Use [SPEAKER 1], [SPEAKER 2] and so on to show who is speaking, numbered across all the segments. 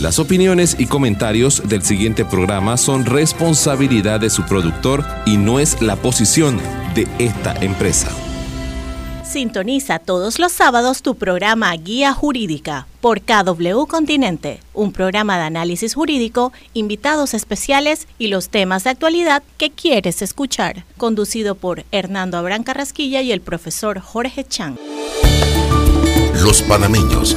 [SPEAKER 1] Las opiniones y comentarios del siguiente programa son responsabilidad de su productor y no es la posición de esta empresa.
[SPEAKER 2] Sintoniza todos los sábados tu programa Guía Jurídica por KW Continente, un programa de análisis jurídico, invitados especiales y los temas de actualidad que quieres escuchar, conducido por Hernando Abrán Carrasquilla y el profesor Jorge Chang.
[SPEAKER 3] Los panameños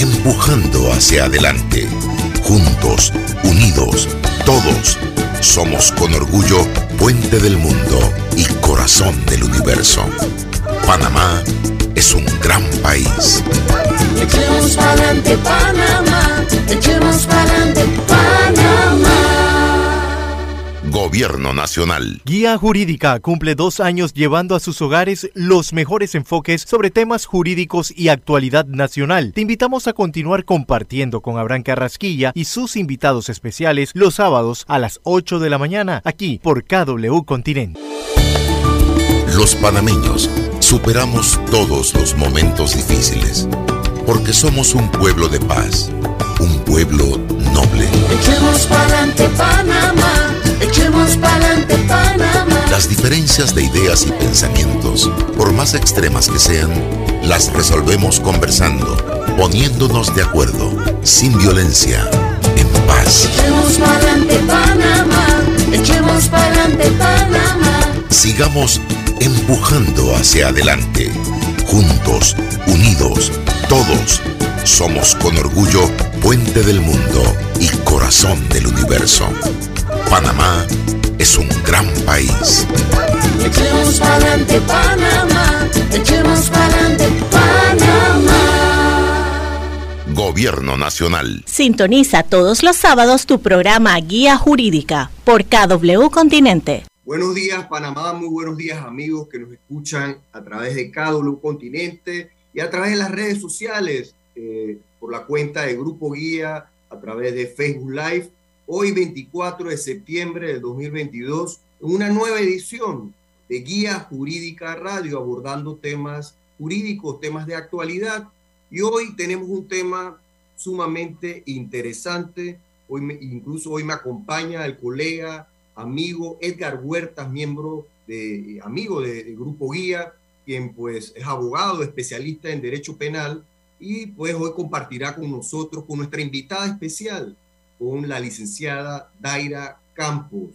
[SPEAKER 3] empujando hacia adelante, juntos, unidos, todos. Somos con orgullo puente del mundo y corazón del universo. Panamá es un gran país.
[SPEAKER 4] Echemos pa'lante Panamá, echemos pa'lante Panamá.
[SPEAKER 3] Gobierno Nacional.
[SPEAKER 5] Guía Jurídica cumple dos años llevando a sus hogares los mejores enfoques sobre temas jurídicos y actualidad nacional. Te invitamos a continuar compartiendo con Abraham Carrasquilla y sus invitados especiales los sábados a las 8 de la mañana aquí por KW Continente.
[SPEAKER 3] Los panameños superamos todos los momentos difíciles porque somos un pueblo de paz, un pueblo noble.
[SPEAKER 4] Echemos pa'lante Panamá, echemos pa'lante Panamá.
[SPEAKER 3] Las diferencias de ideas y pensamientos, por más extremas que sean, las resolvemos conversando, poniéndonos de acuerdo, sin violencia, en paz.
[SPEAKER 4] Echemos pa'lante Panamá, echemos pa'lante Panamá.
[SPEAKER 3] Sigamos empujando hacia adelante, juntos, unidos, todos. Somos con orgullo puente del mundo y corazón del universo. Panamá es un gran país.
[SPEAKER 4] Echemos pa'lante Panamá, echemos pa'lante Panamá.
[SPEAKER 3] Gobierno Nacional.
[SPEAKER 2] Sintoniza todos los sábados tu programa Guía Jurídica por KW Continente.
[SPEAKER 6] Buenos días, Panamá. Muy buenos días, amigos que nos escuchan a través de KW Continente y a través de las redes sociales, eh, por la cuenta de Grupo Guía, a través de Facebook Live. Hoy, 24 de septiembre del 2022, una nueva edición de Guía Jurídica Radio, abordando temas jurídicos, temas de actualidad. Y hoy tenemos un tema sumamente interesante. Hoy incluso hoy me acompaña el colega amigo Edgar Huertas, miembro de, amigo de, de Grupo Guía, quien pues es abogado, especialista en derecho penal, y pues hoy compartirá con nosotros, con nuestra invitada especial, con la licenciada Daira Campos,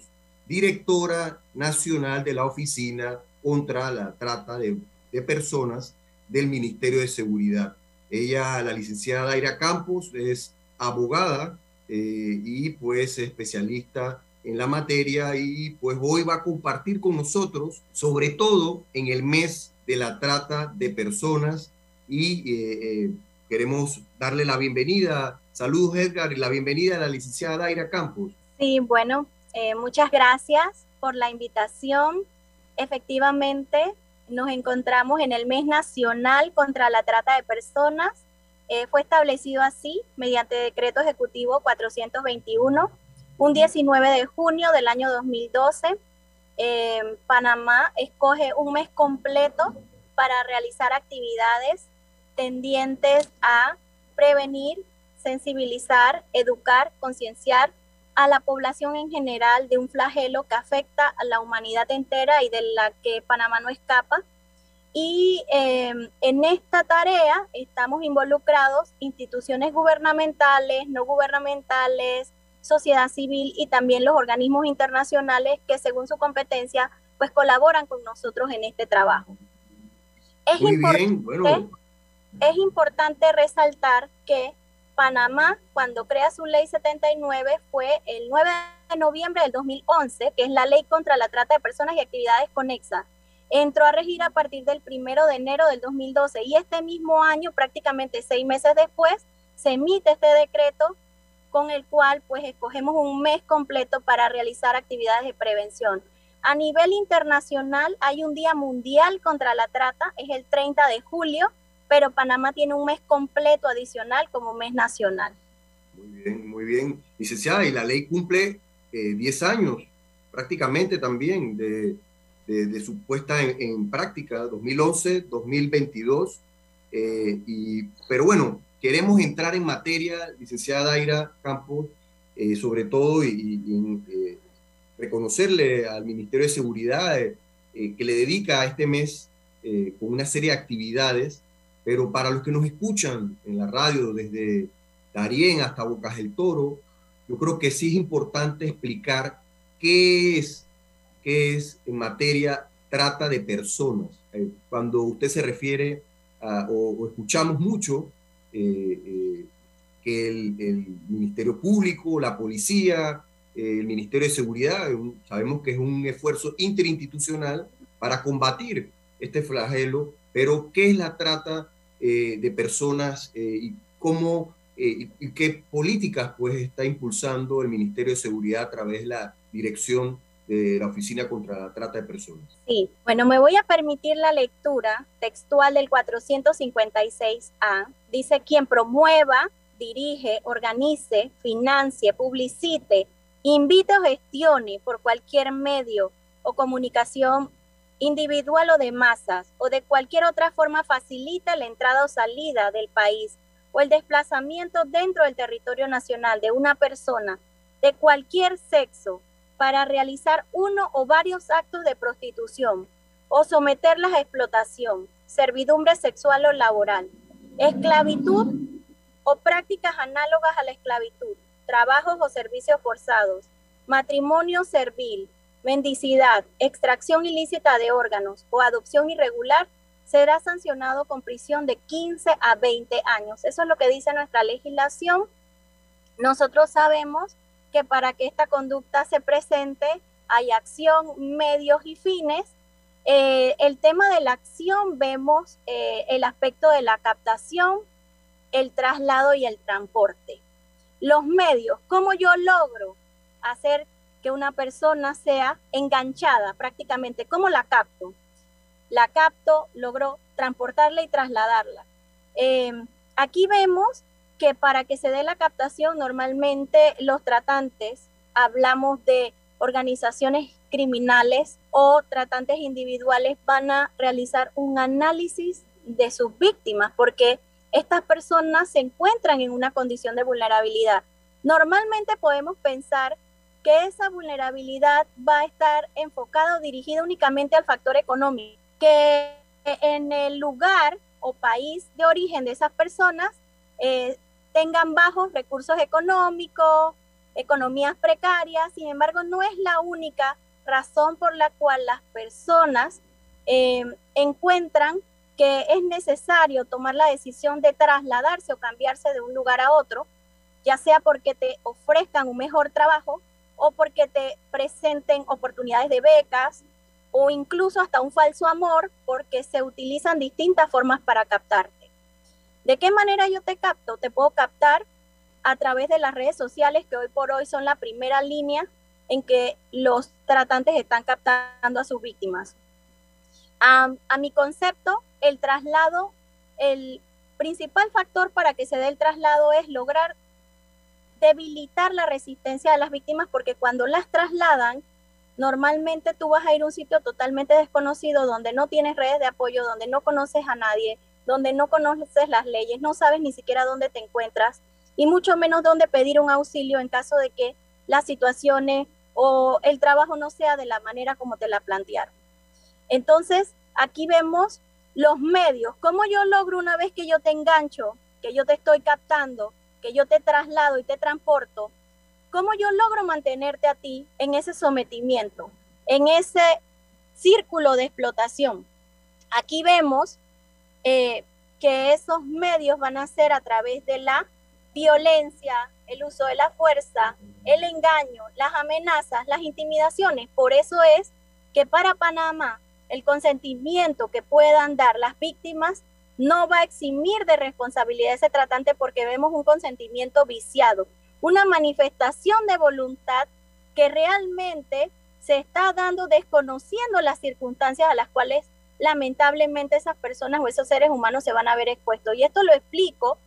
[SPEAKER 6] directora nacional de la Oficina contra la Trata de, Personas del Ministerio de Seguridad. Ella, la licenciada Daira Campos, es abogada eh, y pues especialista en la materia y pues hoy va a compartir con nosotros, sobre todo en el mes de la trata de personas y eh, eh, queremos darle la bienvenida. Saludos Edgar y la bienvenida a la licenciada Daira Campos.
[SPEAKER 7] Sí, bueno, eh, muchas gracias por la invitación. Efectivamente, nos encontramos en el mes nacional contra la trata de personas. Eh, fue establecido así mediante decreto ejecutivo 421, un 19 de junio del año 2012. eh, Panamá escoge un mes completo para realizar actividades tendientes a prevenir, sensibilizar, educar, concienciar a la población en general de un flagelo que afecta a la humanidad entera y de la que Panamá no escapa. Y eh, en esta tarea estamos involucrados instituciones gubernamentales, no gubernamentales, sociedad civil y también los organismos internacionales que según su competencia pues colaboran con nosotros en este trabajo. Es
[SPEAKER 6] Muy
[SPEAKER 7] importante
[SPEAKER 6] bien, bueno,
[SPEAKER 7] es importante resaltar que Panamá, cuando crea su ley 79, fue el 9 de noviembre del 2011, que es la ley contra la trata de personas y actividades conexas. Entró a regir a partir del 1 de enero del 2012 y este mismo año, prácticamente seis meses después, se emite este decreto con el cual pues escogemos un mes completo para realizar actividades de prevención. A nivel internacional hay un Día Mundial contra la Trata, es el 30 de julio, pero Panamá tiene un mes completo adicional como mes nacional.
[SPEAKER 6] Muy bien, muy bien. Licenciada, y la ley cumple 10 eh, años prácticamente también de, de, su puesta en, práctica, 2011, 2022. Eh, y, pero bueno, queremos entrar en materia, licenciada Daira Campos, eh, sobre todo y, eh, reconocerle al Ministerio de Seguridad que le dedica a este mes con una serie de actividades, pero para los que nos escuchan en la radio desde Darién hasta Bocas del Toro, yo creo que sí es importante explicar qué es que es en materia trata de personas. Eh, cuando usted se refiere o, escuchamos mucho eh, eh, que el, Ministerio Público, la policía, el Ministerio de Seguridad, sabemos que es un esfuerzo interinstitucional para combatir este flagelo, pero ¿qué es la trata de personas y cómo y, qué políticas pues está impulsando el Ministerio de Seguridad a través de la Dirección de la Oficina contra la Trata de Personas.
[SPEAKER 7] Sí, bueno, me voy a permitir la lectura textual del 456A. Dice, quien promueva, dirige, organice, financie, publicite, invite o gestione por cualquier medio o comunicación individual o de masas o de cualquier otra forma facilita la entrada o salida del país o el desplazamiento dentro del territorio nacional de una persona de cualquier sexo para realizar uno o varios actos de prostitución o someterlas a explotación, servidumbre sexual o laboral, esclavitud o prácticas análogas a la esclavitud, trabajos o servicios forzados, matrimonio servil, mendicidad, extracción ilícita de órganos o adopción irregular, será sancionado con prisión de 15 a 20 años. Eso es lo que dice nuestra legislación. Nosotros sabemos que para que esta conducta se presente hay acción, medios y fines. Eh, el tema de la acción vemos eh, el aspecto de la captación, el traslado y el transporte. Los medios, ¿cómo yo logro hacer que una persona sea enganchada prácticamente? ¿Cómo la capto? La capto, logro transportarla y trasladarla. Eh, aquí vemos que para que se dé la captación, normalmente los tratantes, hablamos de organizaciones criminales o tratantes individuales, van a realizar un análisis de sus víctimas, porque estas personas se encuentran en una condición de vulnerabilidad. Normalmente podemos pensar que esa vulnerabilidad va a estar enfocada o dirigida únicamente al factor económico, que en el lugar o país de origen de esas personas eh, tengan bajos recursos económicos, economías precarias, sin embargo no es la única razón por la cual las personas eh, encuentran que es necesario tomar la decisión de trasladarse o cambiarse de un lugar a otro, ya sea porque te ofrezcan un mejor trabajo o porque te presenten oportunidades de becas o incluso hasta un falso amor porque se utilizan distintas formas para captarte. ¿De qué manera yo te capto? Te puedo captar a través de las redes sociales que hoy por hoy son la primera línea en que los tratantes están captando a sus víctimas. a mi concepto, el traslado, el principal factor para que se dé el traslado es lograr debilitar la resistencia de las víctimas porque cuando las trasladan, normalmente tú vas a ir a un sitio totalmente desconocido donde no tienes redes de apoyo, donde no conoces a nadie, donde no conoces las leyes, no sabes ni siquiera dónde te encuentras y mucho menos dónde pedir un auxilio en caso de que las situaciones o el trabajo no sea de la manera como te la plantearon. Entonces, aquí vemos los medios, cómo yo logro una vez que yo te engancho, que yo te estoy captando, que yo te traslado y te transporto, cómo yo logro mantenerte a ti en ese sometimiento, en ese círculo de explotación. Aquí vemos eh, que esos medios van a ser a través de la violencia, el uso de la fuerza, el engaño, las amenazas, las intimidaciones. Por eso es que para Panamá el consentimiento que puedan dar las víctimas no va a eximir de responsabilidad ese tratante porque vemos un consentimiento viciado, una manifestación de voluntad que realmente se está dando desconociendo las circunstancias a las cuales lamentablemente esas personas o esos seres humanos se van a ver expuestos. Y esto lo explico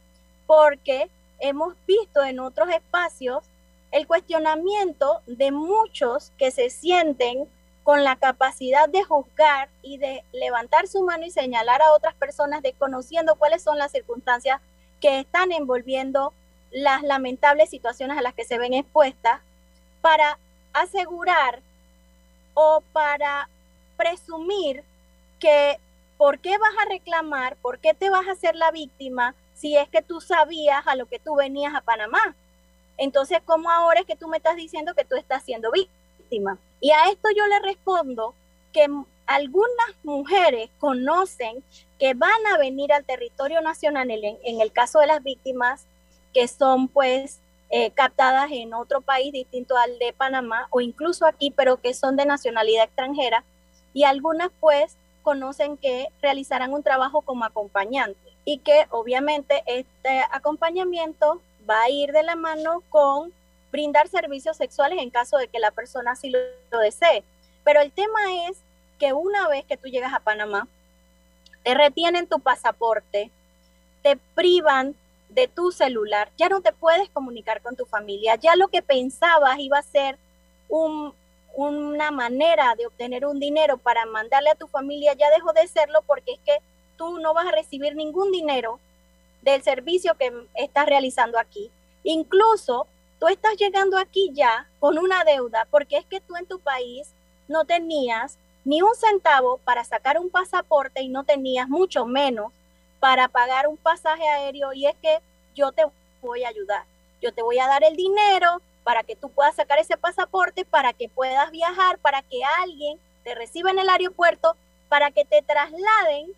[SPEAKER 7] porque hemos visto en otros espacios el cuestionamiento de muchos que se sienten con la capacidad de juzgar y de levantar su mano y señalar a otras personas desconociendo cuáles son las circunstancias que están envolviendo las lamentables situaciones a las que se ven expuestas para asegurar o para presumir que por qué vas a reclamar, por qué te vas a hacer la víctima si es que tú sabías a lo que tú venías a Panamá. Entonces, ¿cómo ahora es que tú me estás diciendo que tú estás siendo víctima? Y a esto yo le respondo que algunas mujeres conocen que van a venir al territorio nacional en, el caso de las víctimas que son pues eh, captadas en otro país distinto al de Panamá o incluso aquí, pero que son de nacionalidad extranjera. Y algunas pues conocen que realizarán un trabajo como acompañante y que obviamente este acompañamiento va a ir de la mano con brindar servicios sexuales en caso de que la persona así lo, desee. Pero el tema es que una vez que tú llegas a Panamá, te retienen tu pasaporte, te privan de tu celular, ya no te puedes comunicar con tu familia, ya lo que pensabas iba a ser una manera de obtener un dinero para mandarle a tu familia, ya dejó de serlo porque es que tú no vas a recibir ningún dinero del servicio que estás realizando aquí. Incluso tú estás llegando aquí ya con una deuda porque es que tú en tu país no tenías ni un centavo para sacar un pasaporte y no tenías mucho menos para pagar un pasaje aéreo y es que yo te voy a ayudar. Yo te voy a dar el dinero para que tú puedas sacar ese pasaporte, para que puedas viajar, para que alguien te reciba en el aeropuerto, para que te trasladen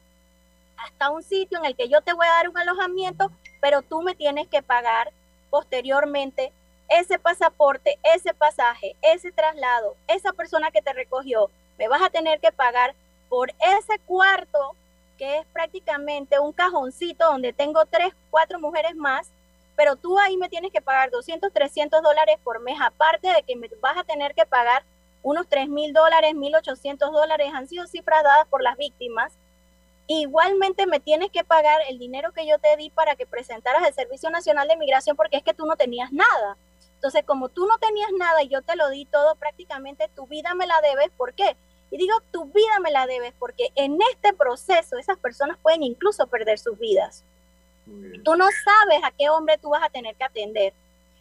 [SPEAKER 7] hasta un sitio en el que yo te voy a dar un alojamiento, pero tú me tienes que pagar posteriormente ese pasaporte, ese pasaje, ese traslado, esa persona que te recogió, me vas a tener que pagar por ese cuarto que es prácticamente un cajoncito donde tengo tres, cuatro mujeres más, pero tú ahí me tienes que pagar 200, 300 dólares por mes, aparte de que me vas a tener que pagar unos 3 mil dólares, 1.800 dólares, han sido cifras dadas por las víctimas. Igualmente me tienes que pagar el dinero que yo te di para que presentaras el Servicio Nacional de Migración porque es que tú no tenías nada. Entonces, como tú no tenías nada y yo te lo di todo, prácticamente tu vida me la debes. ¿Por qué? Y digo, tu vida me la debes porque en este proceso esas personas pueden incluso perder sus vidas. Tú no sabes a qué hombre tú vas a tener que atender.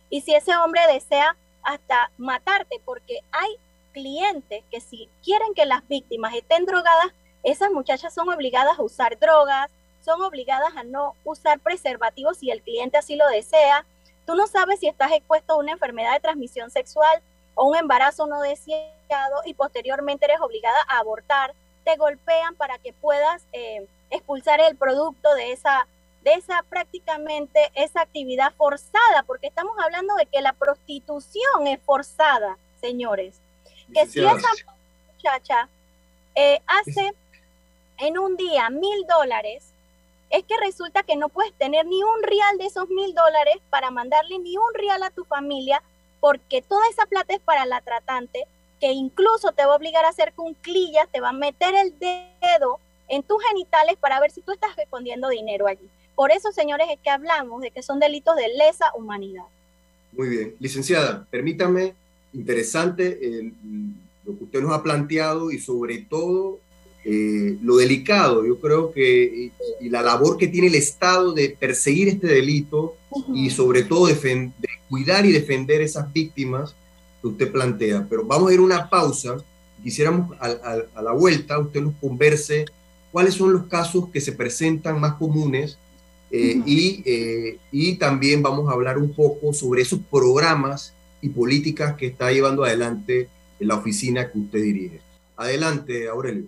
[SPEAKER 7] Y si ese hombre desea hasta matarte, porque hay clientes que si quieren que las víctimas estén drogadas, esas muchachas son obligadas a usar drogas, son obligadas a no usar preservativos si el cliente así lo desea. Tú no sabes si estás expuesto a una enfermedad de transmisión sexual o un embarazo no deseado y posteriormente eres obligada a abortar, te golpean para que puedas eh, expulsar el producto de esa, de esa prácticamente esa actividad forzada, porque estamos hablando de que la prostitución es forzada, señores. Que si esa muchacha eh, hace en un día mil dólares, es que resulta que no puedes tener ni un real de esos mil dólares para mandarle ni un real a tu familia porque toda esa plata es para la tratante, que incluso te va a obligar a hacer cunclillas, te va a meter el dedo en tus genitales para ver si tú estás escondiendo dinero allí. Por eso, señores, es que hablamos de que son delitos de lesa humanidad.
[SPEAKER 6] Muy bien. Licenciada, permítame, interesante lo que usted nos ha planteado y sobre todo eh, lo delicado, yo creo que, y, la labor que tiene el Estado de perseguir este delito y sobre todo de cuidar y defender esas víctimas que usted plantea. Pero vamos a ir a una pausa. Quisiéramos a, la vuelta usted nos converse cuáles son los casos que se presentan más comunes eh, y, eh, y también vamos a hablar un poco sobre esos programas y políticas que está llevando adelante en la oficina que usted dirige. Adelante, Aurelio.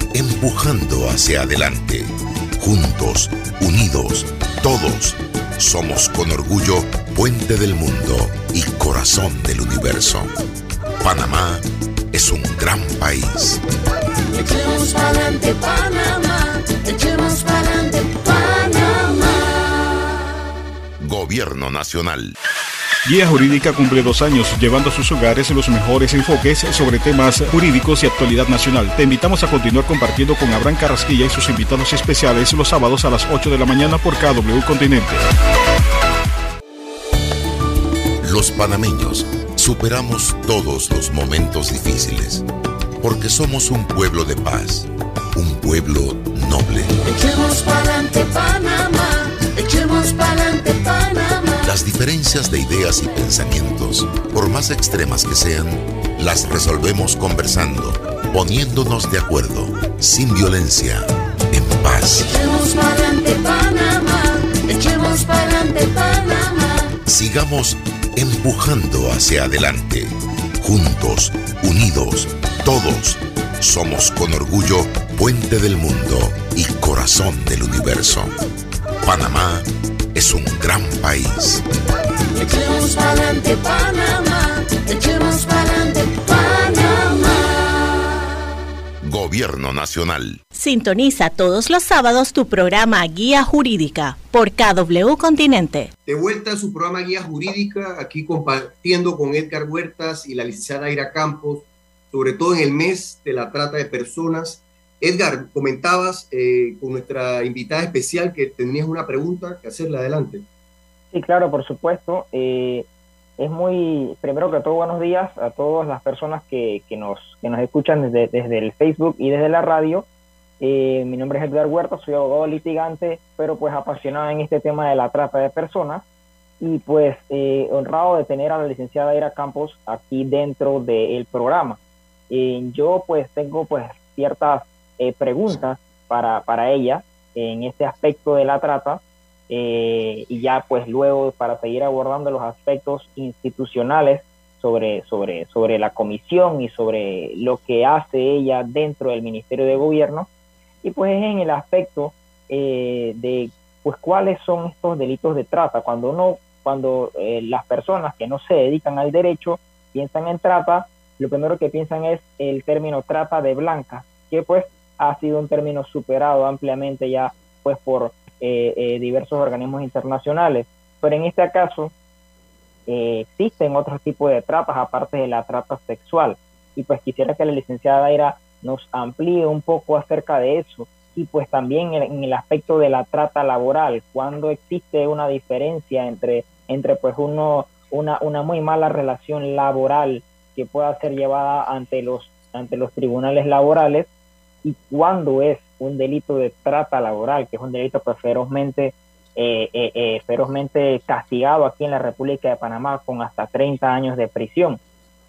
[SPEAKER 3] empujando hacia adelante. Juntos, unidos, todos, somos con orgullo puente del mundo y corazón del universo. Panamá es un gran país.
[SPEAKER 4] Echemos pa'lante Panamá, echemos pa'lante Panamá.
[SPEAKER 3] Gobierno Nacional.
[SPEAKER 8] Guía Jurídica cumple dos años llevando a sus hogares los mejores enfoques sobre temas jurídicos y actualidad nacional. Te invitamos a continuar compartiendo con Abraham Carrasquilla y sus invitados especiales los sábados a las 8 de la mañana por KW Continente.
[SPEAKER 3] Los panameños superamos todos los momentos difíciles porque somos un pueblo de paz, un pueblo noble.
[SPEAKER 4] Echemos pa'lante Panamá, echemos pa'lante Panamá.
[SPEAKER 3] Las diferencias de ideas y pensamientos, por más extremas que sean, las resolvemos conversando, poniéndonos de acuerdo, sin violencia, en paz.
[SPEAKER 4] Echemos pa'lante Panamá, echemos pa'lante Panamá.
[SPEAKER 3] Sigamos empujando hacia adelante, juntos, unidos, todos. Somos con orgullo puente del mundo y corazón del universo. Panamá es un gran país.
[SPEAKER 4] Echemos pa'lante Panamá, echemos pa'lante Panamá.
[SPEAKER 3] Gobierno Nacional.
[SPEAKER 2] Sintoniza todos los sábados tu programa Guía Jurídica por KW Continente.
[SPEAKER 6] De vuelta a su programa Guía Jurídica, aquí compartiendo con Edgar Huertas y la licenciada Ira Campos, sobre todo en el mes de la trata de personas. Edgar, comentabas eh, con nuestra invitada especial que tenías una pregunta que hacerle adelante.
[SPEAKER 9] Sí, claro, por supuesto. Eh, es muy, primero que todo, buenos días a todas las personas que, que nos, que nos escuchan desde, desde el Facebook y desde la radio. Eh, mi nombre es Edgar Huerta, soy abogado litigante, pero pues apasionado en este tema de la trata de personas y pues eh, honrado de tener a la licenciada Ira Campos aquí dentro del programa. Yo pues tengo pues ciertas eh, preguntas para, para ella en este aspecto de la trata eh, y ya pues luego para seguir abordando los aspectos institucionales sobre, sobre, sobre la comisión y sobre lo que hace ella dentro del Ministerio de Gobierno y pues en el aspecto eh, de pues cuáles son estos delitos de trata. Cuando uno cuando eh, las personas que no se dedican al derecho piensan en trata lo primero que piensan es el término trata de blanca que pues ha sido un término superado ampliamente ya pues por eh, eh, diversos organismos internacionales. Pero en este caso eh, existen otros tipos de tratas aparte de la trata sexual. Y pues quisiera que la licenciada Ira nos amplíe un poco acerca de eso. Y pues también en el aspecto de la trata laboral, cuando existe una diferencia entre, entre pues uno, una, una muy mala relación laboral que pueda ser llevada ante los, ante los tribunales laborales y cuándo es un delito de trata laboral, que es un delito pues ferozmente, eh, eh, eh, ferozmente castigado aquí en la República de Panamá con hasta 30 años de prisión.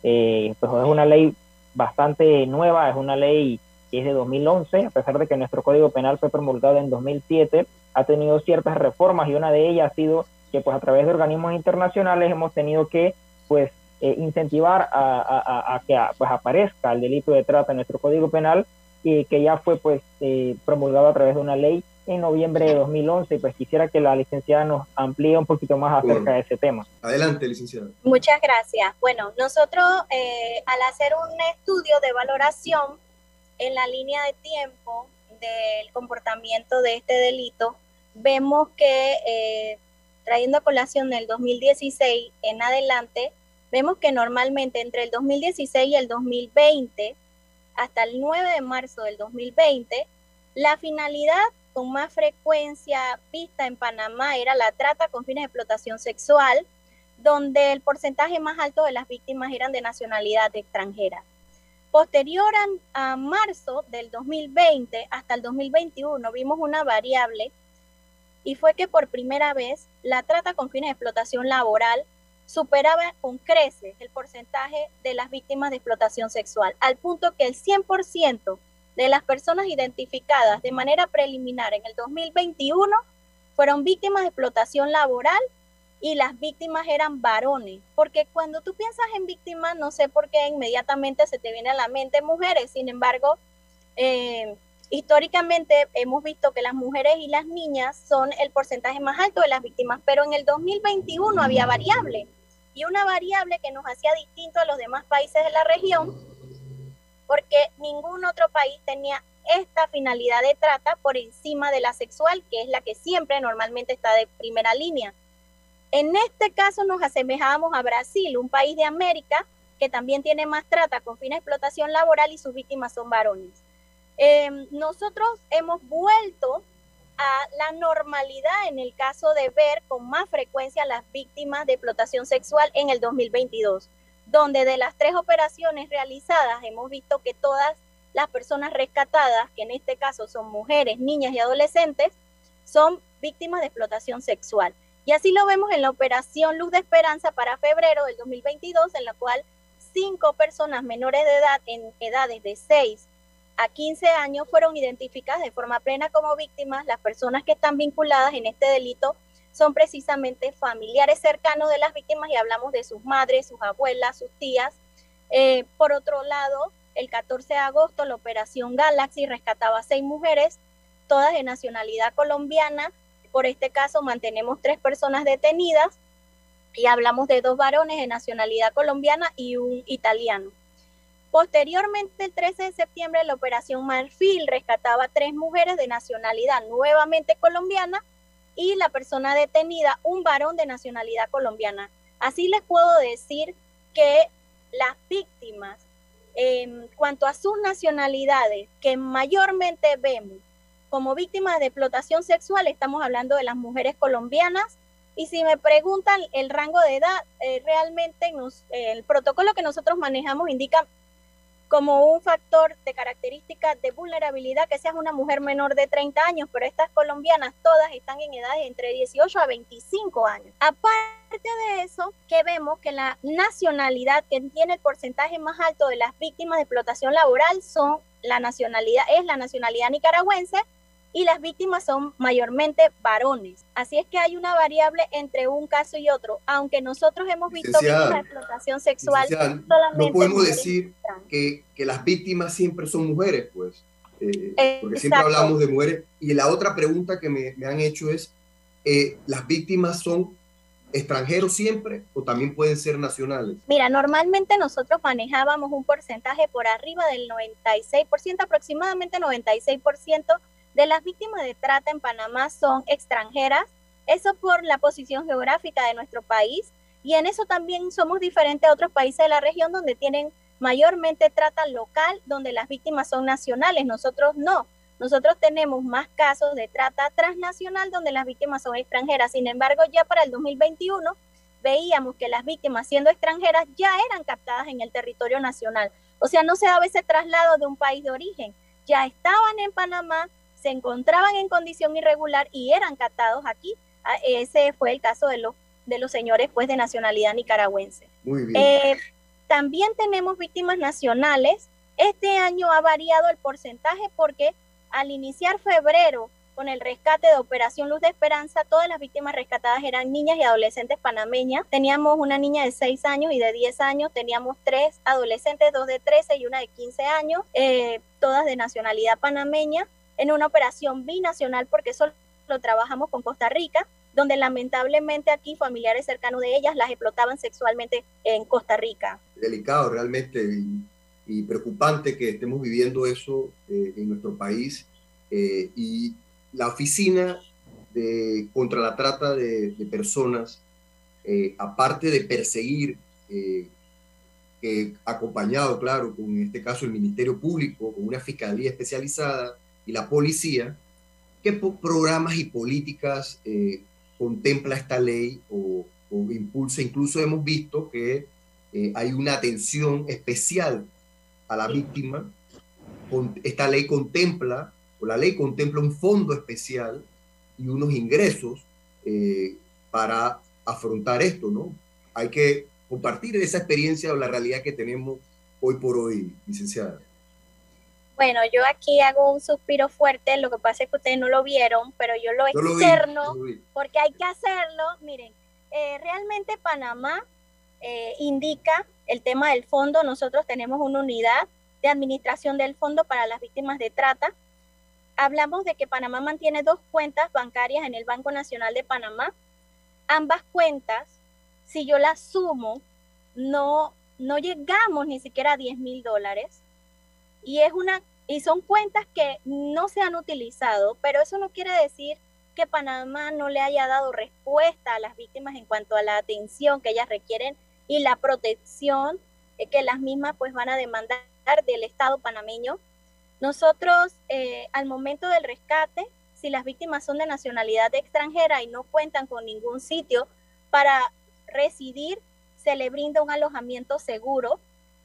[SPEAKER 9] Eh, pues es una ley bastante nueva, es una ley que es de 2011, a pesar de que nuestro Código Penal fue promulgado en 2007, ha tenido ciertas reformas y una de ellas ha sido que pues a través de organismos internacionales hemos tenido que pues eh, incentivar a, a, a, que pues aparezca el delito de trata en nuestro Código Penal y que ya fue pues eh, promulgado a través de una ley en noviembre de 2011 y pues quisiera que la licenciada nos amplíe un poquito más acerca
[SPEAKER 6] Bueno.
[SPEAKER 9] de ese tema.
[SPEAKER 6] Adelante, licenciada.
[SPEAKER 7] Muchas gracias. Bueno, nosotros eh, al hacer un estudio de valoración en la línea de tiempo del comportamiento de este delito, vemos que eh, trayendo a colación del 2016 en adelante, vemos que normalmente entre el 2016 y el 2020, hasta el 9 de marzo del 2020, la finalidad con más frecuencia vista en Panamá era la trata con fines de explotación sexual, donde el porcentaje más alto de las víctimas eran de nacionalidad extranjera. Posterior a, a marzo del 2020 hasta el 2021 vimos una variable y fue que por primera vez la trata con fines de explotación laboral superaba con creces el porcentaje de las víctimas de explotación sexual, al punto que el 100% de las personas identificadas de manera preliminar en el 2021 fueron víctimas de explotación laboral y las víctimas eran varones, porque cuando tú piensas en víctimas, no sé por qué inmediatamente se te viene a la mente mujeres, sin embargo, eh, históricamente hemos visto que las mujeres y las niñas son el porcentaje más alto de las víctimas, pero en el 2021 había variable y una variable que nos hacía distinto a los demás países de la región, porque ningún otro país tenía esta finalidad de trata por encima de la sexual, que es la que siempre normalmente está de primera línea. En este caso nos asemejamos a Brasil, un país de América que también tiene más trata con fines de explotación laboral y sus víctimas son varones. Em, nosotros hemos vuelto a la normalidad en el caso de ver con más frecuencia las víctimas de explotación sexual en el 2022, donde de las tres operaciones realizadas hemos visto que todas las personas rescatadas, que en este caso son mujeres, niñas y adolescentes, son víctimas de explotación sexual. Y así lo vemos en la operación Luz de Esperanza para febrero del 2022, en la cual cinco personas menores de edad en edades de 6 a 15 años fueron identificadas de forma plena como víctimas. Las personas que están vinculadas en este delito son precisamente familiares cercanos de las víctimas y hablamos de sus madres, sus abuelas, sus tías. Eh, por otro lado, el 14 de agosto la operación Galaxy rescataba a seis mujeres, todas de nacionalidad colombiana, por este caso mantenemos tres personas detenidas y hablamos de dos varones de nacionalidad colombiana y un italiano. Posteriormente, el 13 de septiembre, la operación Marfil rescataba tres mujeres de nacionalidad nuevamente colombiana y la persona detenida, un varón de nacionalidad colombiana. Así les puedo decir que las víctimas, en cuanto a sus nacionalidades, que mayormente vemos como víctimas de explotación sexual, estamos hablando de las mujeres colombianas. Y si me preguntan el rango de edad, eh, realmente el protocolo que nosotros manejamos indica como un factor de característica de vulnerabilidad que seas una mujer menor de 30 años, pero estas colombianas todas están en edades entre 18 a 25 años. Aparte de eso, que vemos que la nacionalidad que tiene el porcentaje más alto de las víctimas de explotación laboral son la nacionalidad es la nacionalidad nicaragüense y las víctimas son mayormente varones. Así es que hay una variable entre un caso y otro. Aunque nosotros hemos visto de explotación sexual, solamente
[SPEAKER 6] no podemos decir que, que, las víctimas siempre son mujeres, pues. Eh, porque siempre hablamos de mujeres. Y la otra pregunta que me, me han hecho es, eh, ¿las víctimas son extranjeros siempre o también pueden ser nacionales?
[SPEAKER 7] Mira, normalmente nosotros manejábamos un porcentaje por arriba del 96%, aproximadamente 96% de las víctimas de trata en Panamá son extranjeras, eso por la posición geográfica de nuestro país y en eso también somos diferentes a otros países de la región donde tienen mayormente trata local, donde las víctimas son nacionales, nosotros no. Nosotros tenemos más casos de trata transnacional donde las víctimas son extranjeras. Sin embargo, ya para el 2021 veíamos que las víctimas siendo extranjeras ya eran captadas en el territorio nacional. O sea, no se daba ese traslado de un país de origen. Ya estaban en Panamá, se encontraban en condición irregular y eran captados aquí. Ah, ese fue el caso de los, de los señores pues, de nacionalidad nicaragüense.
[SPEAKER 6] Muy bien.
[SPEAKER 7] Eh, también tenemos víctimas nacionales. Este año ha variado el porcentaje porque al iniciar febrero con el rescate de Operación Luz de Esperanza, todas las víctimas rescatadas eran niñas y adolescentes panameñas. Teníamos una niña de 6 años y de 10 años, teníamos tres adolescentes, dos de 13 y una de 15 años, eh, todas de nacionalidad panameña en una operación binacional porque eso lo trabajamos con Costa Rica, donde lamentablemente aquí familiares cercanos de ellas las explotaban sexualmente en Costa Rica.
[SPEAKER 6] Delicado realmente y, preocupante que estemos viviendo eso eh, en nuestro país. Eh, y la oficina de, contra la trata de, personas, eh, aparte de perseguir, acompañado, claro, con en este caso el Ministerio Público, con una fiscalía especializada, y la policía, ¿qué programas y políticas eh, contempla esta ley o, impulsa? Incluso hemos visto que eh, hay una atención especial a la víctima. Esta ley contempla, o la ley contempla un fondo especial y unos ingresos eh, para afrontar esto, ¿no? Hay que compartir esa experiencia o la realidad que tenemos hoy por hoy, licenciada.
[SPEAKER 7] Bueno, yo aquí hago un suspiro fuerte, lo que pasa es que ustedes no lo vieron, pero yo lo externo porque hay que hacerlo. Miren, eh, realmente Panamá eh, indica el tema del fondo. Nosotros tenemos una unidad de administración del fondo para las víctimas de trata. Hablamos de que Panamá mantiene dos cuentas bancarias en el Banco Nacional de Panamá. Ambas cuentas, si yo las sumo, no, no llegamos ni siquiera a 10 mil dólares. Y, es una, y son cuentas que no se han utilizado, pero eso no quiere decir que Panamá no le haya dado respuesta a las víctimas en cuanto a la atención que ellas requieren y la protección que las mismas pues van a demandar del Estado panameño. Nosotros eh, al momento del rescate, si las víctimas son de nacionalidad extranjera y no cuentan con ningún sitio para residir, se le brinda un alojamiento seguro.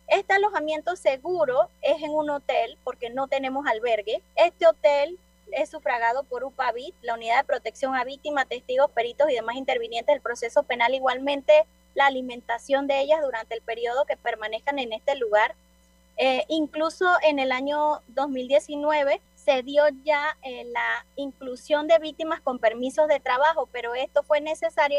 [SPEAKER 7] Este alojamiento seguro es en un hotel porque no tenemos albergue. Este hotel es sufragado por UPAVIT, la Unidad de Protección a Víctimas, Testigos, Peritos y demás intervinientes del proceso penal. Igualmente, la alimentación de ellas durante el periodo que permanezcan en este lugar. Eh, incluso en el año 2019 se dio ya eh, la inclusión de víctimas con permisos de trabajo, pero esto fue necesario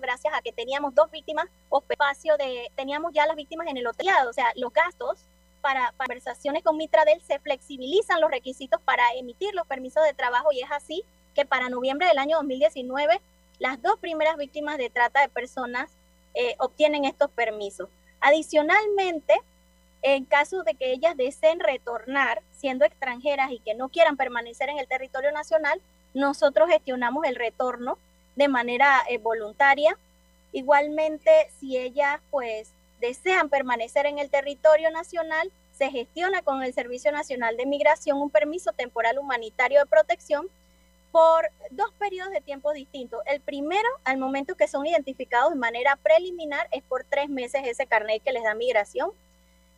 [SPEAKER 7] gracias a que teníamos dos víctimas o espacio de, teníamos ya las víctimas en el hotel, o sea, los gastos para conversaciones con Mitradel se flexibilizan los requisitos para emitir los permisos de trabajo y es así que para noviembre del año 2019 las dos primeras víctimas de trata de personas eh, obtienen estos permisos. Adicionalmente, en caso de que ellas deseen retornar siendo extranjeras y que no quieran permanecer en el territorio nacional, nosotros gestionamos el retorno de manera eh, voluntaria. Igualmente, si ellas pues desean permanecer en el territorio nacional, se gestiona con el Servicio Nacional de Migración un permiso temporal humanitario de protección por dos periodos de tiempo distintos. El primero, al momento que son identificados de manera preliminar, es por tres meses ese carnet que les da migración.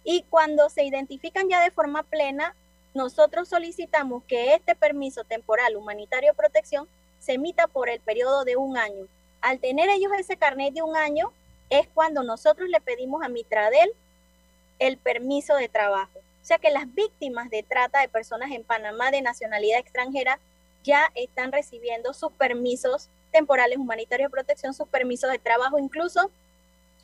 [SPEAKER 7] Y cuando se identifican ya de forma plena, nosotros solicitamos que este permiso temporal humanitario de protección se emita por el periodo de un año. Al tener ellos ese carnet de un año, es cuando nosotros le pedimos a Mitradel el permiso de trabajo. O sea que las víctimas de trata de personas en Panamá de nacionalidad extranjera ya están recibiendo sus permisos temporales humanitarios de protección, sus permisos de trabajo. Incluso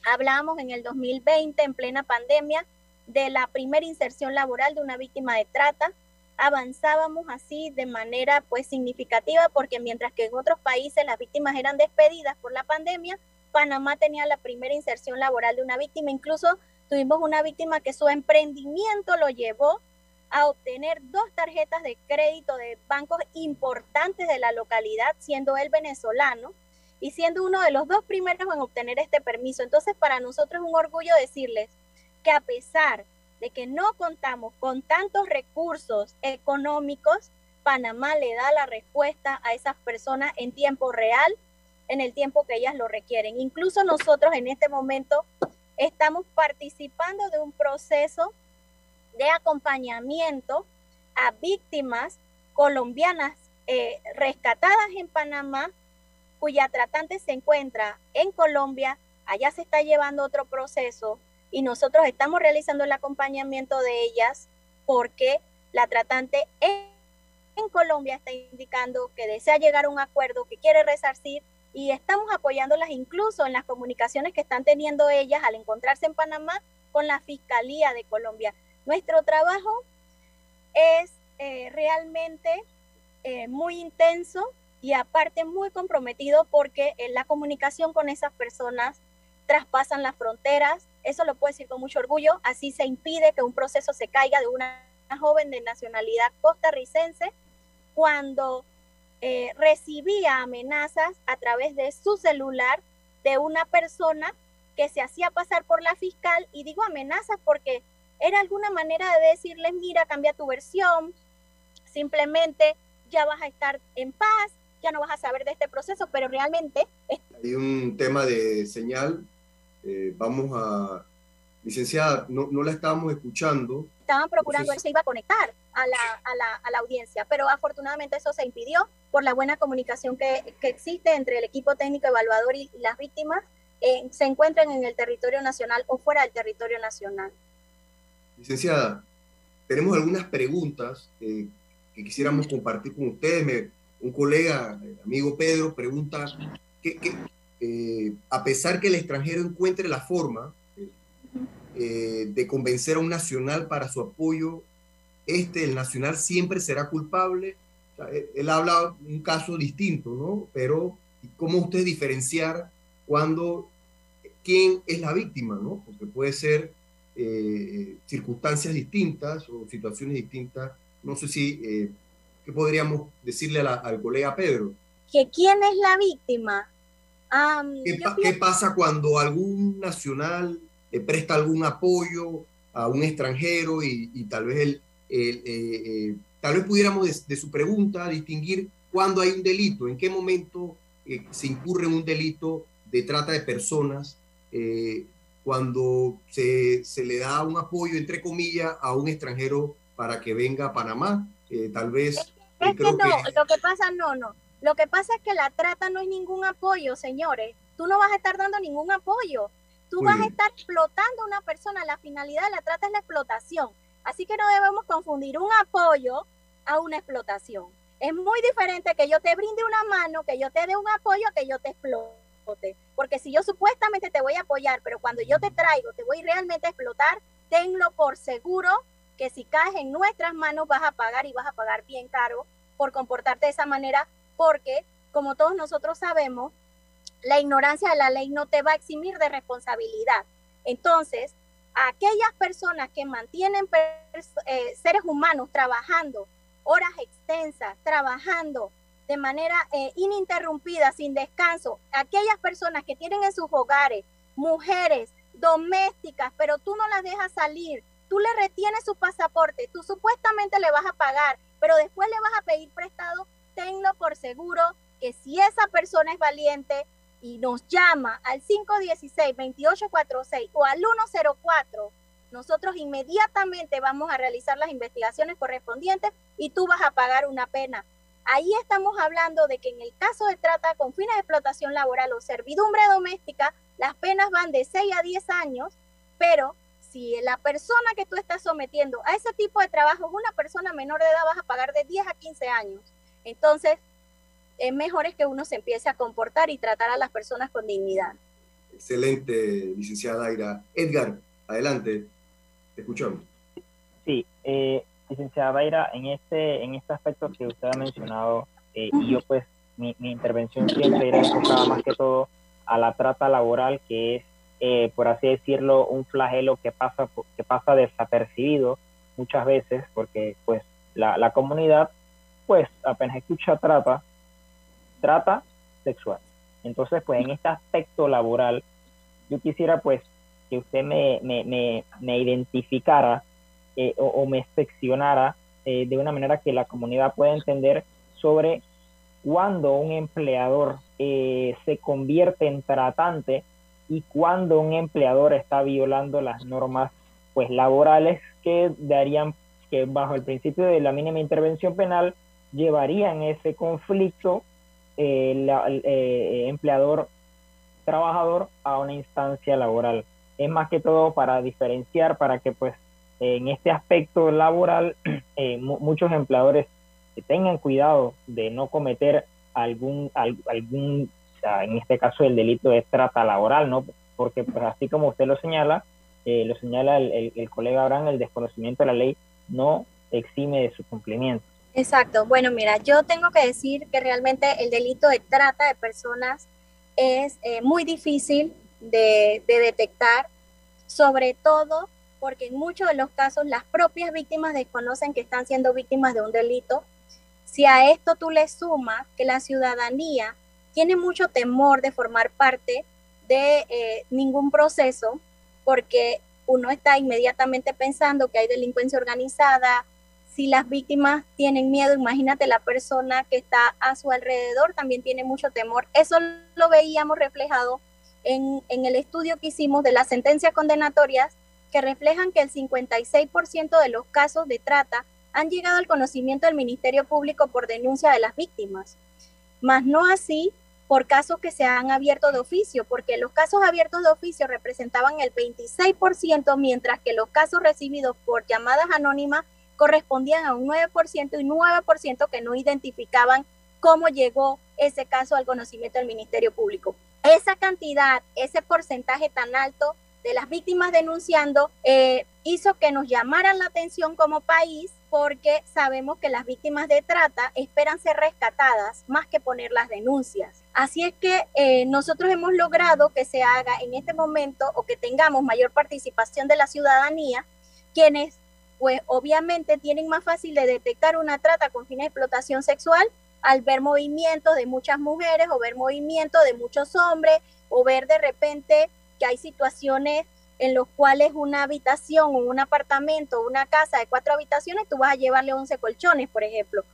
[SPEAKER 7] hablamos en el 2020, en plena pandemia, de la primera inserción laboral de una víctima de trata. Avanzábamos así de manera pues significativa porque mientras que en otros países las víctimas eran despedidas por la pandemia, Panamá tenía la primera inserción laboral de una víctima. Incluso tuvimos una víctima que su emprendimiento lo llevó a obtener dos tarjetas de crédito de bancos importantes de la localidad, siendo él venezolano y siendo uno de los dos primeros en obtener este permiso. Entonces, para nosotros es un orgullo decirles que a pesar de que no contamos con tantos recursos económicos, Panamá le da la respuesta a esas personas en tiempo real en el tiempo que ellas lo requieren. Incluso nosotros en este momento estamos participando de un proceso de acompañamiento a víctimas colombianas eh, rescatadas en Panamá, cuya tratante se encuentra en Colombia, allá se está llevando otro proceso y nosotros estamos realizando el acompañamiento de ellas porque la tratante en, en Colombia está indicando que desea llegar a un acuerdo, que quiere resarcir y estamos apoyándolas incluso en las comunicaciones que están teniendo ellas al encontrarse en Panamá con la Fiscalía de Colombia. Nuestro trabajo es eh, realmente eh, muy intenso y aparte muy comprometido porque en la comunicación con esas personas traspasan las fronteras, eso lo puedo decir con mucho orgullo, así se impide que un proceso se caiga de una joven de nacionalidad costarricense cuando eh, recibía amenazas a través de su celular de una persona que se hacía pasar por la fiscal y digo amenazas porque era alguna manera de decirles, mira, cambia tu versión, simplemente ya vas a estar en paz, ya no vas a saber de este proceso, pero realmente...
[SPEAKER 6] Hay un tema de señal, eh, vamos a... Licenciada, no, no la estábamos escuchando.
[SPEAKER 7] Estaban procurando, él se iba a conectar a la, a, la, a la audiencia, pero afortunadamente eso se impidió por la buena comunicación que, que existe entre el equipo técnico evaluador y, las víctimas, eh, se encuentran en el territorio nacional o fuera del territorio nacional.
[SPEAKER 6] Licenciada, tenemos algunas preguntas eh, que quisiéramos compartir con ustedes. Me, un colega, amigo Pedro, pregunta, ¿qué, qué, eh, a pesar que el extranjero encuentre la forma eh, de convencer a un nacional para su apoyo, este, el nacional siempre será culpable. él, él habla un caso distinto, ¿no? Pero ¿cómo usted diferenciar cuando quién es la víctima, ¿no? Porque puede ser eh, circunstancias distintas o situaciones distintas. No sé si, ¿qué podríamos decirle al colega Pedro?
[SPEAKER 7] ¿Que quién es la víctima?
[SPEAKER 6] ¿Qué, pasa cuando algún nacional le presta algún apoyo a un extranjero y, tal vez el, eh, tal vez pudiéramos de, de, su pregunta distinguir cuándo hay un delito, en qué momento se incurre en un delito de trata de personas cuando se, se, le da un apoyo, entre comillas, a un extranjero para que venga a Panamá. tal vez...
[SPEAKER 7] Es, que no, lo que pasa, no, no. Lo que pasa es que la trata no es ningún apoyo, señores. Tú no vas a estar dando ningún apoyo. Tú vas a estar explotando a una persona. La finalidad de la trata es la explotación. Así que no debemos confundir un apoyo a una explotación. Es muy diferente que yo te brinde una mano, que yo te dé un apoyo, que yo te explote. Porque si yo supuestamente te voy a apoyar, pero cuando yo te traigo, te voy realmente a explotar, tenlo por seguro que si caes en nuestras manos vas a pagar y vas a pagar bien caro por comportarte de esa manera, porque como todos nosotros sabemos, la ignorancia de la ley no te va a eximir de responsabilidad. Entonces, aquellas personas que mantienen eh, seres humanos trabajando horas extensas, trabajando de manera eh, ininterrumpida, sin descanso, aquellas personas que tienen en sus hogares mujeres domésticas, pero tú no las dejas salir, tú le retienes su pasaporte, tú supuestamente le vas a pagar, pero después le vas a pedir prestado, tenlo por seguro que si esa persona es valiente y nos llama al 516-2846 o al 104, nosotros inmediatamente vamos a realizar las investigaciones correspondientes y tú vas a pagar una pena Ahí estamos hablando de que en el caso de trata con fines de explotación laboral o servidumbre doméstica, las penas van de 6 a 10 años, pero si la persona que tú estás sometiendo a ese tipo de trabajo es una persona menor de edad, vas a pagar de 10 a 15 años. Entonces, es mejor es que uno se empiece a comportar y tratar a las personas con dignidad.
[SPEAKER 6] Excelente, licenciada Aira. Edgar, adelante, te escuchamos.
[SPEAKER 9] Sí, eh, licenciada Daira, en este, en este aspecto que usted ha mencionado, eh, y yo pues mi, intervención siempre era enfocada más que todo a la trata laboral, que es, eh, por así decirlo, un flagelo que pasa, que pasa desapercibido muchas veces, porque pues la, la comunidad, pues apenas escucha trata, trata sexual. Entonces, pues en este aspecto laboral, yo quisiera pues que usted me, me, me, me identificara eh, o, me seccionara eh, de una manera que la comunidad pueda entender sobre cuándo un empleador eh, se convierte en tratante y cuándo un empleador está violando las normas pues laborales que darían que bajo el principio de la mínima intervención penal llevarían ese conflicto el empleador trabajador a una instancia laboral es más que todo para diferenciar para que pues en este aspecto laboral, eh, muchos empleadores tengan cuidado de no cometer algún, algún en este caso el delito de trata laboral, ¿no? Porque pues así como usted lo señala, eh, lo señala el, colega Abraham, el desconocimiento de la ley no exime de su cumplimiento.
[SPEAKER 7] Exacto. Bueno, mira, yo tengo que decir que realmente el delito de trata de personas es eh, muy difícil de, de detectar, sobre todo porque en muchos de los casos las propias víctimas desconocen que están siendo víctimas de un delito. Si a esto tú le sumas que la ciudadanía tiene mucho temor de formar parte de eh, ningún proceso, porque uno está inmediatamente pensando que hay delincuencia organizada, si las víctimas tienen miedo, imagínate la persona que está a su alrededor también tiene mucho temor. Eso lo veíamos reflejado en, en el estudio que hicimos de las sentencias condenatorias que reflejan que el 56% de los casos de trata han llegado al conocimiento del Ministerio Público por denuncia de las víctimas, mas no así por casos que se han abierto de oficio, porque los casos abiertos de oficio representaban el 26%, mientras que los casos recibidos por llamadas anónimas correspondían a un 9% y 9% que no identificaban cómo llegó ese caso al conocimiento del Ministerio Público. esa cantidad, ese porcentaje tan alto de las víctimas denunciando eh, hizo que nos llamaran la atención como país porque sabemos que las víctimas de trata esperan ser rescatadas más que poner las denuncias. Así es que eh, nosotros hemos logrado que se haga en este momento o que tengamos mayor participación de la ciudadanía, quienes pues obviamente tienen más fácil de detectar una trata con fines de explotación sexual al ver movimientos de muchas mujeres o ver movimientos de muchos hombres o ver de repente que hay situaciones en los cuales una habitación o un apartamento o una casa de cuatro habitaciones, tú vas a llevarle 11 colchones, por ejemplo.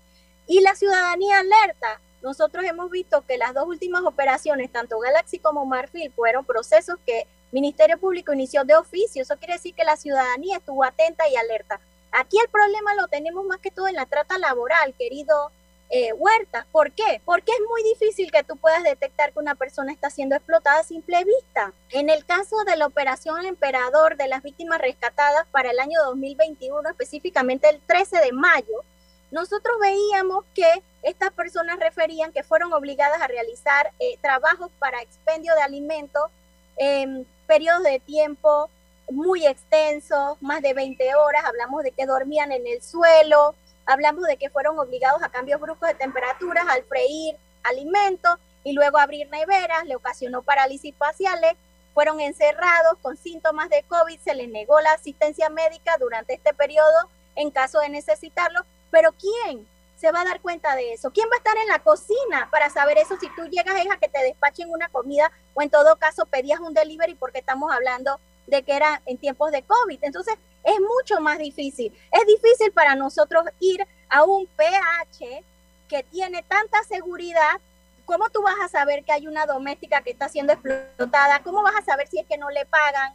[SPEAKER 7] Y la ciudadanía alerta. Nosotros hemos visto que las dos últimas operaciones, tanto Galaxy como Marfil, fueron procesos que Ministerio Público inició de oficio. Eso quiere decir que la ciudadanía estuvo atenta y alerta. Aquí el problema lo tenemos más que todo en la trata laboral, querido eh, Huerta. ¿Por qué? Porque es muy difícil que tú puedas detectar que una persona está siendo explotada a simple vista. En el caso de la operación Emperador de las víctimas rescatadas para el año 2021, específicamente el 13 de mayo, nosotros veíamos que estas personas referían que fueron obligadas a realizar eh, trabajos para expendio de alimentos en periodos de tiempo muy extensos, más de 20 horas, hablamos de que dormían en el suelo, Hablamos de que fueron obligados a cambios bruscos de temperaturas al freír alimentos y luego abrir neveras, le ocasionó parálisis faciales, fueron encerrados con síntomas de COVID, se les negó la asistencia médica durante este periodo en caso de necesitarlo, pero ¿quién se va a dar cuenta de eso? ¿Quién va a estar en la cocina para saber eso si tú llegas a que te despachen una comida o en todo caso pedías un delivery porque estamos hablando de que era en tiempos de COVID? Entonces, es mucho más difícil. Es difícil para nosotros ir a un PH que tiene tanta seguridad. ¿Cómo tú vas a saber que hay una doméstica que está siendo explotada? ¿Cómo vas a saber si es que no le pagan?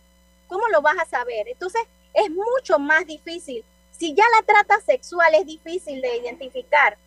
[SPEAKER 7] ¿Cómo lo vas a saber? Entonces, es mucho más difícil. Si ya la trata sexual es difícil de identificar,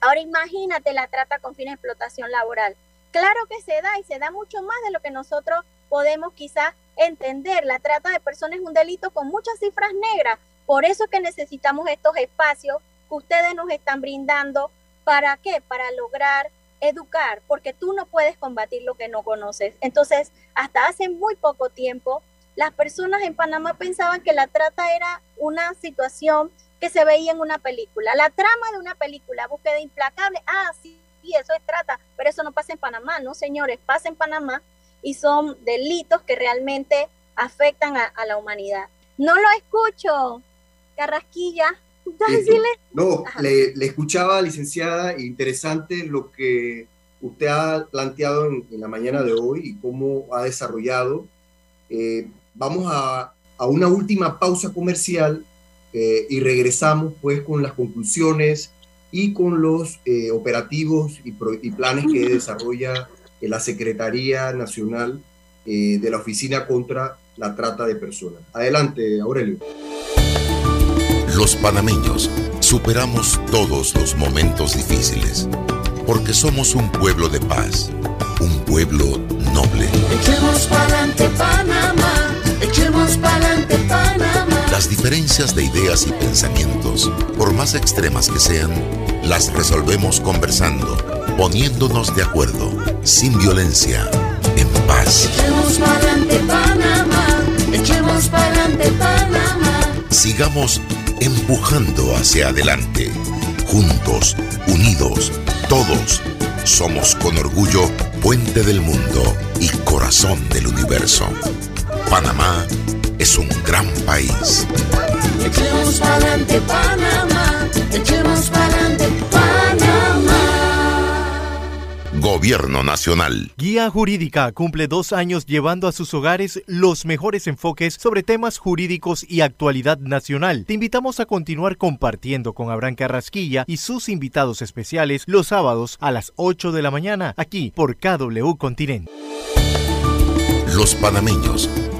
[SPEAKER 7] ahora imagínate la trata con fines de explotación laboral. Claro que se da y se da mucho más de lo que nosotros podemos quizás entender. La trata de personas es un delito con muchas cifras negras. Por eso es que necesitamos estos espacios que ustedes nos están brindando. ¿Para qué? Para lograr educar, porque tú no puedes combatir lo que no conoces. Entonces, hasta hace muy poco tiempo, las personas en Panamá pensaban que la trata era una situación que se veía en una película. La trama de una película, búsqueda implacable, ah, sí, sí, eso es trata, pero eso no pasa en Panamá, no, señores, pasa en Panamá y son delitos que realmente afectan a, la humanidad. No lo escucho, Carrasquilla.
[SPEAKER 6] no, le, escuchaba, licenciada, interesante lo que usted ha planteado en, la mañana de hoy y cómo ha desarrollado. Eh, vamos a, una última pausa comercial eh, y regresamos pues con las conclusiones y con los eh, operativos y, y, planes que desarrolla la Secretaría Nacional eh, de la Oficina contra la Trata de Personas. Adelante, Aurelio.
[SPEAKER 3] Los panameños superamos todos los momentos difíciles porque somos un pueblo de paz, un pueblo noble.
[SPEAKER 4] Echemos Panamá, echemos pa'lante Panamá.
[SPEAKER 3] Las diferencias de ideas y pensamientos, por más extremas que sean, las resolvemos conversando poniéndonos de acuerdo, sin violencia, en paz.
[SPEAKER 4] Echemos pa'lante Panamá, echemos pa'lante Panamá.
[SPEAKER 3] Sigamos empujando hacia adelante, juntos, unidos, todos. Somos con orgullo puente del mundo y corazón del universo. Panamá es un gran país.
[SPEAKER 4] Echemos pa'lante Panamá, echemos pa'lante Panamá.
[SPEAKER 3] Gobierno Nacional.
[SPEAKER 5] Guía Jurídica cumple dos años llevando a sus hogares los mejores enfoques sobre temas jurídicos y actualidad nacional. Te invitamos a continuar compartiendo con Abraham Carrasquilla y sus invitados especiales los sábados a las 8 de la mañana aquí por KW Continente.
[SPEAKER 3] Los panameños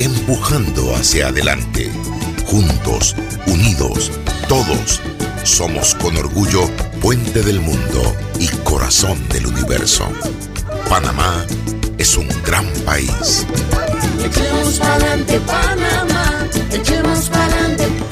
[SPEAKER 3] empujando hacia adelante. Juntos, unidos, todos, somos con orgullo puente del mundo y corazón del universo. Panamá es un gran país.
[SPEAKER 4] Echemos pa'lante Panamá, echemos Panamá.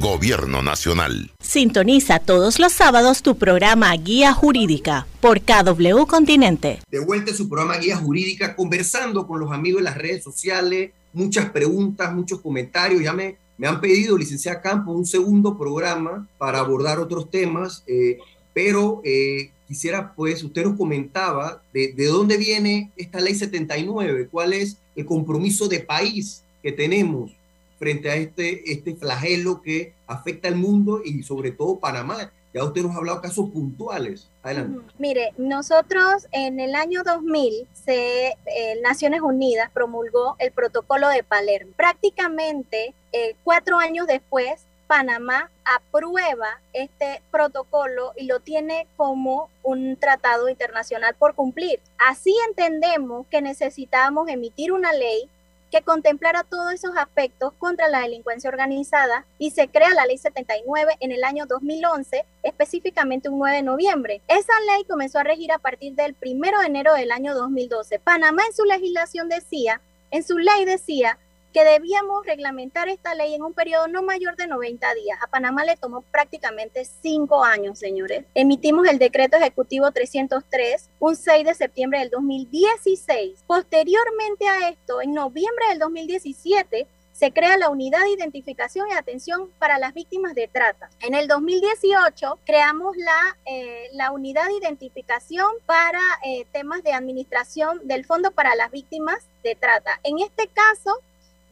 [SPEAKER 3] Gobierno Nacional.
[SPEAKER 2] Sintoniza todos los sábados tu programa Guía Jurídica por KW Continente.
[SPEAKER 6] De vuelta su programa Guía Jurídica, conversando con los amigos en las redes sociales, muchas preguntas, muchos comentarios. Ya me, me han pedido, licenciada Campo, un segundo programa para abordar otros temas, eh, pero eh, quisiera, pues, usted nos comentaba de, de dónde viene esta ley 79, cuál es el compromiso de país que tenemos frente a este, este flagelo que afecta al mundo y sobre todo Panamá. Ya usted nos ha hablado de casos puntuales. Adelante.
[SPEAKER 7] Mire, nosotros en el año 2000, se, eh, Naciones Unidas promulgó el protocolo de Palermo. Prácticamente eh, cuatro años después, Panamá aprueba este protocolo y lo tiene como un tratado internacional por cumplir. Así entendemos que necesitamos emitir una ley que contemplara todos esos aspectos contra la delincuencia organizada y se crea la ley 79 en el año 2011, específicamente un 9 de noviembre. Esa ley comenzó a regir a partir del 1 de enero del año 2012. Panamá en su legislación decía, en su ley decía que debíamos reglamentar esta ley en un periodo no mayor de 90 días. A Panamá le tomó prácticamente cinco años, señores. Emitimos el decreto ejecutivo 303 un 6 de septiembre del 2016. Posteriormente a esto, en noviembre del 2017, se crea la unidad de identificación y atención para las víctimas de trata. En el 2018 creamos la, eh, la unidad de identificación para eh, temas de administración del Fondo para las Víctimas de Trata. En este caso,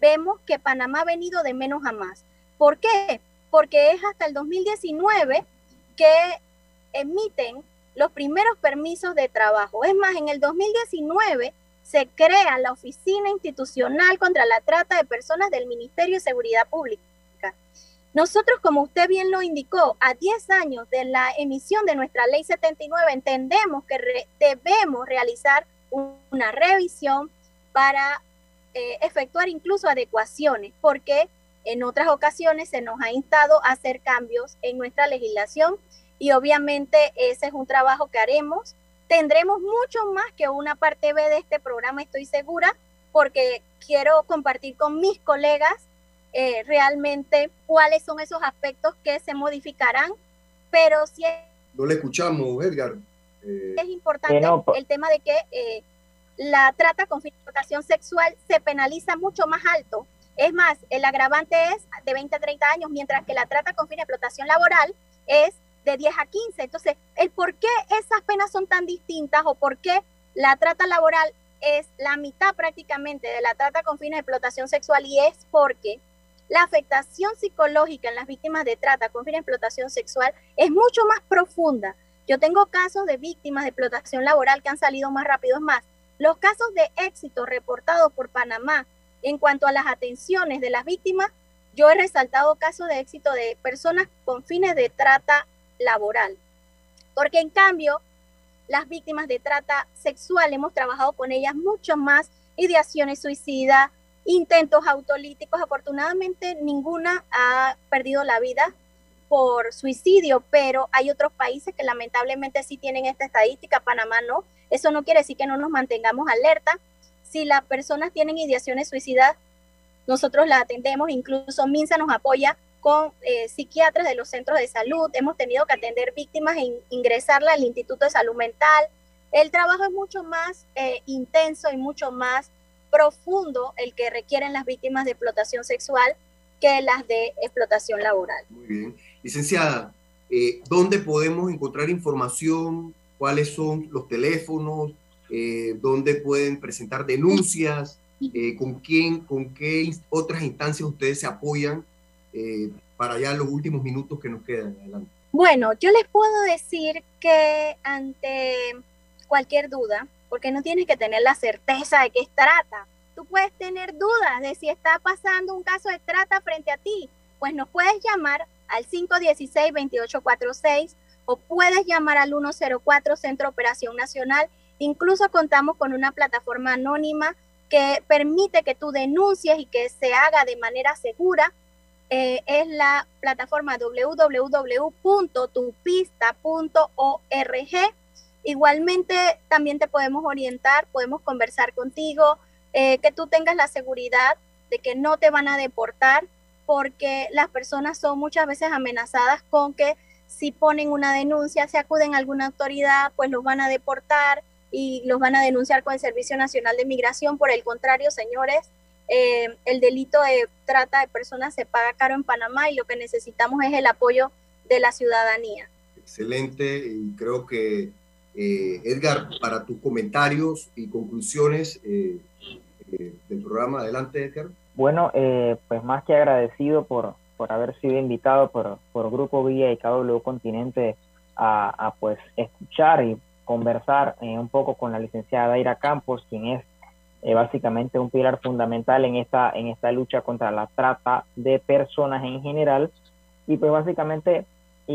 [SPEAKER 7] vemos que Panamá ha venido de menos a más. ¿Por qué? Porque es hasta el 2019 que emiten los primeros permisos de trabajo. Es más, en el 2019 se crea la Oficina Institucional contra la Trata de Personas del Ministerio de Seguridad Pública. Nosotros, como usted bien lo indicó, a 10 años de la emisión de nuestra ley 79, entendemos que debemos realizar una revisión para eh, efectuar incluso adecuaciones, porque en otras ocasiones se nos ha instado a hacer cambios en nuestra legislación y obviamente ese es un trabajo que haremos. Tendremos mucho más que una parte B de este programa, estoy segura, porque quiero compartir con mis colegas eh, realmente cuáles son esos aspectos que se modificarán, pero si es,
[SPEAKER 6] No le escuchamos, Edgar. Eh,
[SPEAKER 7] es importante
[SPEAKER 9] Eh, no, po-
[SPEAKER 7] el tema de que eh, la trata con explotación sexual se penaliza mucho más alto. Es más, el agravante es de 20 a 30 años, mientras que la trata con fin de explotación laboral es de 10 a 15. Entonces, el por qué esas penas son tan distintas o por qué la trata laboral es la mitad prácticamente de la trata con fines de explotación sexual y es porque la afectación psicológica en las víctimas de trata con fines de explotación sexual es mucho más profunda. Yo tengo casos de víctimas de explotación laboral que han salido más rápido. Es más, los casos de éxito reportados por Panamá en cuanto a las atenciones de las víctimas, yo he resaltado casos de éxito de personas con fines de trata laboral. Porque en cambio, las víctimas de trata sexual hemos trabajado con ellas mucho más ideaciones suicidas, intentos autolíticos. Afortunadamente, ninguna ha perdido la vida por suicidio, pero hay otros países que lamentablemente sí tienen esta estadística, Panamá no. Eso no quiere decir que no nos mantengamos alerta. Si las personas tienen ideaciones suicidas, nosotros las atendemos, incluso MINSA nos apoya con eh, psiquiatras de los centros de salud, hemos tenido que atender víctimas e in- ingresarla al Instituto de Salud Mental. El trabajo es mucho más eh, intenso y mucho más profundo el que requieren las víctimas de explotación sexual que las de explotación laboral.
[SPEAKER 6] Muy bien. Licenciada, eh, ¿dónde podemos encontrar información? ¿Cuáles son los teléfonos? Eh, ¿Dónde pueden presentar denuncias? Eh, ¿Con quién, con qué otras instancias ustedes se apoyan eh, para ya los últimos minutos que nos quedan? Adelante.
[SPEAKER 7] Bueno, yo les puedo decir que ante cualquier duda, porque no tienes que tener la certeza de es trata, tú puedes tener dudas de si está pasando un caso de trata frente a ti, pues nos puedes llamar al 516-2846 o puedes llamar al 104 Centro Operación Nacional Incluso contamos con una plataforma anónima que permite que tú denuncies y que se haga de manera segura. Eh, es la plataforma www.tupista.org. Igualmente, también te podemos orientar, podemos conversar contigo, eh, que tú tengas la seguridad de que no te van a deportar, porque las personas son muchas veces amenazadas con que si ponen una denuncia, si acuden a alguna autoridad, pues los van a deportar y los van a denunciar con el Servicio Nacional de Migración. Por el contrario, señores, eh, el delito de trata de personas se paga caro en Panamá y lo que necesitamos es el apoyo de la ciudadanía.
[SPEAKER 6] Excelente, y creo que eh, Edgar, para tus comentarios y conclusiones del programa, adelante Edgar.
[SPEAKER 9] Bueno, pues más que agradecido por, por haber sido invitado por, por Grupo Vía y KW Continente a, a pues escuchar y conversar eh, un poco con la licenciada Daira Campos, quien es eh, básicamente un pilar fundamental en esta, en esta lucha contra la trata de personas en general. Y pues básicamente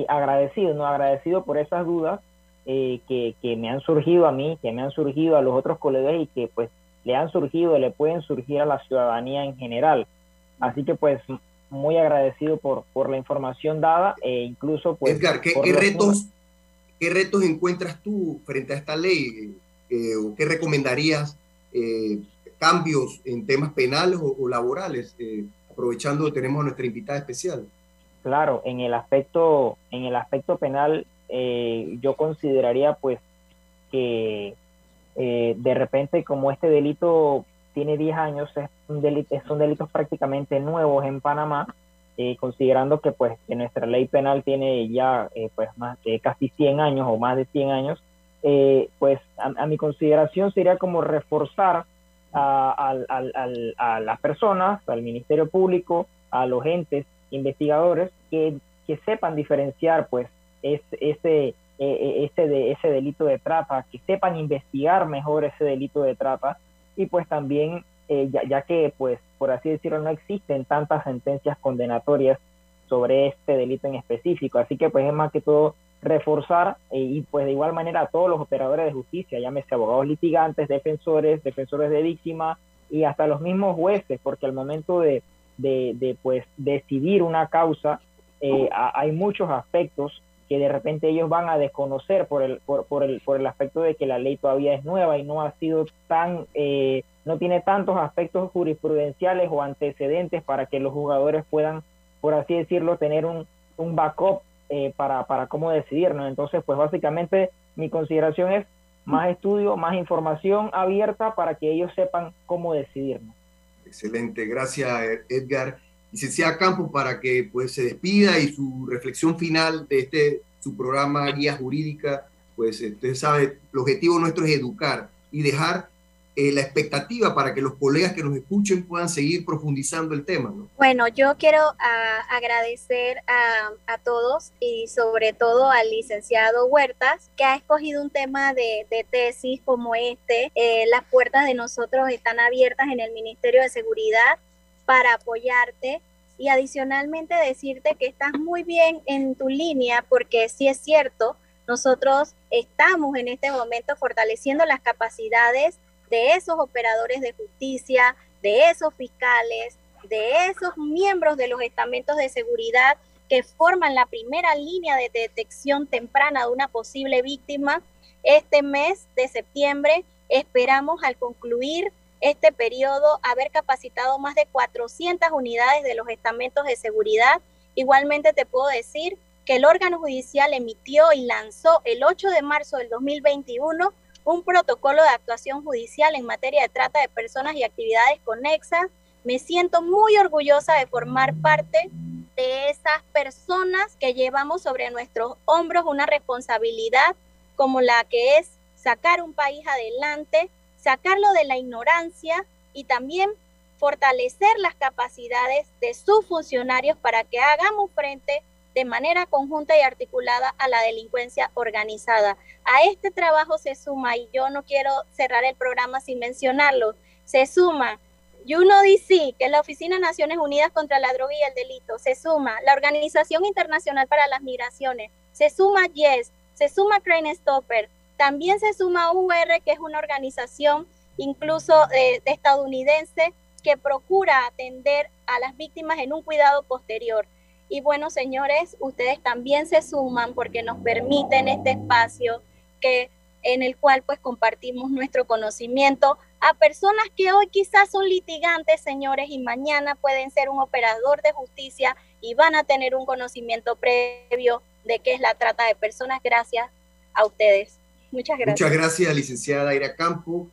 [SPEAKER 9] agradecido, ¿no? Agradecido por esas dudas eh, que, que, me han surgido a mí, que me han surgido a los otros colegas y que pues le han surgido, le pueden surgir a la ciudadanía en general. Así que pues muy agradecido por, por la información dada e incluso pues...
[SPEAKER 6] Edgar, ¿qué, ¿qué retos, ¿qué retos encuentras tú frente a esta ley? Eh, ¿O qué recomendarías eh, cambios en temas penales o, laborales? Eh, aprovechando, tenemos a nuestra invitada especial.
[SPEAKER 9] Claro, en el aspecto, en el aspecto penal, yo consideraría pues que de repente como este delito tiene 10 años, es un delito, son delitos prácticamente nuevos en Panamá, eh, considerando que pues que nuestra ley penal tiene ya eh, pues más de casi 100 años o más de 100 años, eh, pues a, mi consideración sería como reforzar a, a, las personas, al Ministerio Público, a los entes investigadores que, que sepan diferenciar pues ese, ese, ese, de, ese delito de trata, que sepan investigar mejor ese delito de trata. Y pues también eh, ya, que pues por así decirlo no existen tantas sentencias condenatorias sobre este delito en específico. Así que pues es más que todo reforzar eh, y pues de igual manera a todos los operadores de justicia llámese abogados litigantes defensores defensores de víctimas y hasta los mismos jueces porque al momento de, de, pues decidir una causa eh, hay muchos aspectos que de repente ellos van a desconocer por el, por, por, el, por el aspecto de que la ley todavía es nueva y no ha sido tan, eh, no tiene tantos aspectos jurisprudenciales o antecedentes para que los jugadores puedan, por así decirlo, tener un, un backup eh, para, para cómo decidir, ¿no? Entonces, pues básicamente mi consideración es más estudio, más información abierta para que ellos sepan cómo decidir,
[SPEAKER 6] Excelente, gracias Edgar licenciada Campos para que pues se despida y su reflexión final de este su programa Guía Jurídica, pues usted sabe, el objetivo nuestro es educar y dejar eh, la expectativa para que los colegas que nos escuchen puedan seguir profundizando el tema. ¿no?
[SPEAKER 7] Bueno, yo quiero ah, agradecer a, a, todos y sobre todo al licenciado Huertas, que ha escogido un tema de, tesis como este. Eh, las puertas de nosotros están abiertas en el Ministerio de Seguridad para apoyarte y adicionalmente decirte que estás muy bien en tu línea porque sí es cierto, nosotros estamos en este momento fortaleciendo las capacidades de esos operadores de justicia, de esos fiscales, de esos miembros de los estamentos de seguridad que forman la primera línea de detección temprana de una posible víctima. Este mes de septiembre esperamos al concluir este periodo haber capacitado más de 400 unidades de los estamentos de seguridad. Igualmente te puedo decir que el órgano judicial emitió y lanzó el 8 de marzo del 2021 un protocolo de actuación judicial en materia de trata de personas y actividades conexas. Me siento muy orgullosa de formar parte de esas personas que llevamos sobre nuestros hombros una responsabilidad como la que es sacar un país adelante sacarlo de la ignorancia y también fortalecer las capacidades de sus funcionarios para que hagamos frente de manera conjunta y articulada a la delincuencia organizada. A este trabajo se suma, y yo no quiero cerrar el programa sin mencionarlo, se suma UNODC, que es la Oficina de Naciones Unidas contra la Droga y el Delito, se suma la Organización Internacional para las Migraciones, se suma YES, se suma Crane Stopper, También se suma UR, que es una organización incluso eh, estadounidense que procura atender a las víctimas en un cuidado posterior. Y bueno, señores, ustedes también se suman porque nos permiten este espacio que en el cual pues compartimos nuestro conocimiento a personas que hoy quizás son litigantes, señores, y mañana pueden ser un operador de justicia y van a tener un conocimiento previo de qué es la trata de personas gracias a ustedes. Muchas gracias.
[SPEAKER 6] Muchas gracias, licenciada Ira Campo.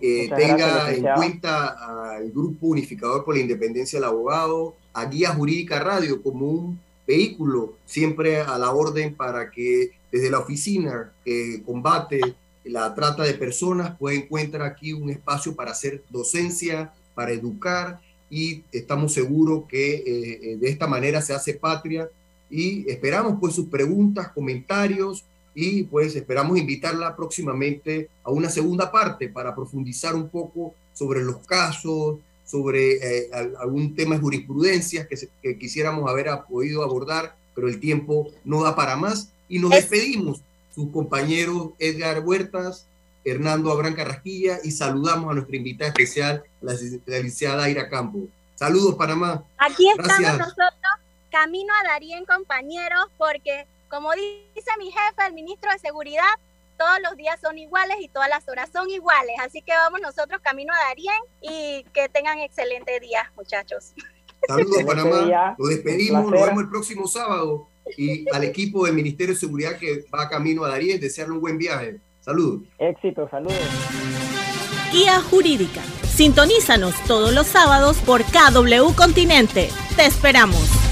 [SPEAKER 6] Eh, tenga en cuenta al Grupo Unificador por la Independencia del Abogado, a Guía Jurídica Radio como un vehículo siempre a la orden para que desde la oficina que combate la trata de personas pueda encontrar aquí un espacio para hacer docencia, para educar y estamos seguros que eh, eh, de esta manera se hace patria y esperamos pues sus preguntas, comentarios y pues esperamos invitarla próximamente a una segunda parte para profundizar un poco sobre los casos, sobre eh, algún tema de jurisprudencia que, quisiéramos haber podido abordar, pero el tiempo no da para más. Y nos despedimos, sus compañeros Edgar Huertas, Hernando Abrán Carrasquilla, y saludamos a nuestra invitada especial, la, licenciada Aira Campo. Saludos, Panamá.
[SPEAKER 7] Aquí estamos nosotros, camino a Darien, compañeros, porque como dice mi jefe, el ministro de Seguridad, todos los días son iguales y todas las horas son iguales. Así que vamos nosotros camino a Darien y que tengan excelente día, muchachos.
[SPEAKER 6] Saludos, Panamá. Lo despedimos, nos vemos el próximo sábado. Y al equipo del Ministerio de Seguridad que va camino a Darien, desearle un buen viaje. Saludos.
[SPEAKER 9] Éxito, saludos.
[SPEAKER 2] Guía Jurídica. Sintonízanos todos los sábados por KW Continente. Te esperamos.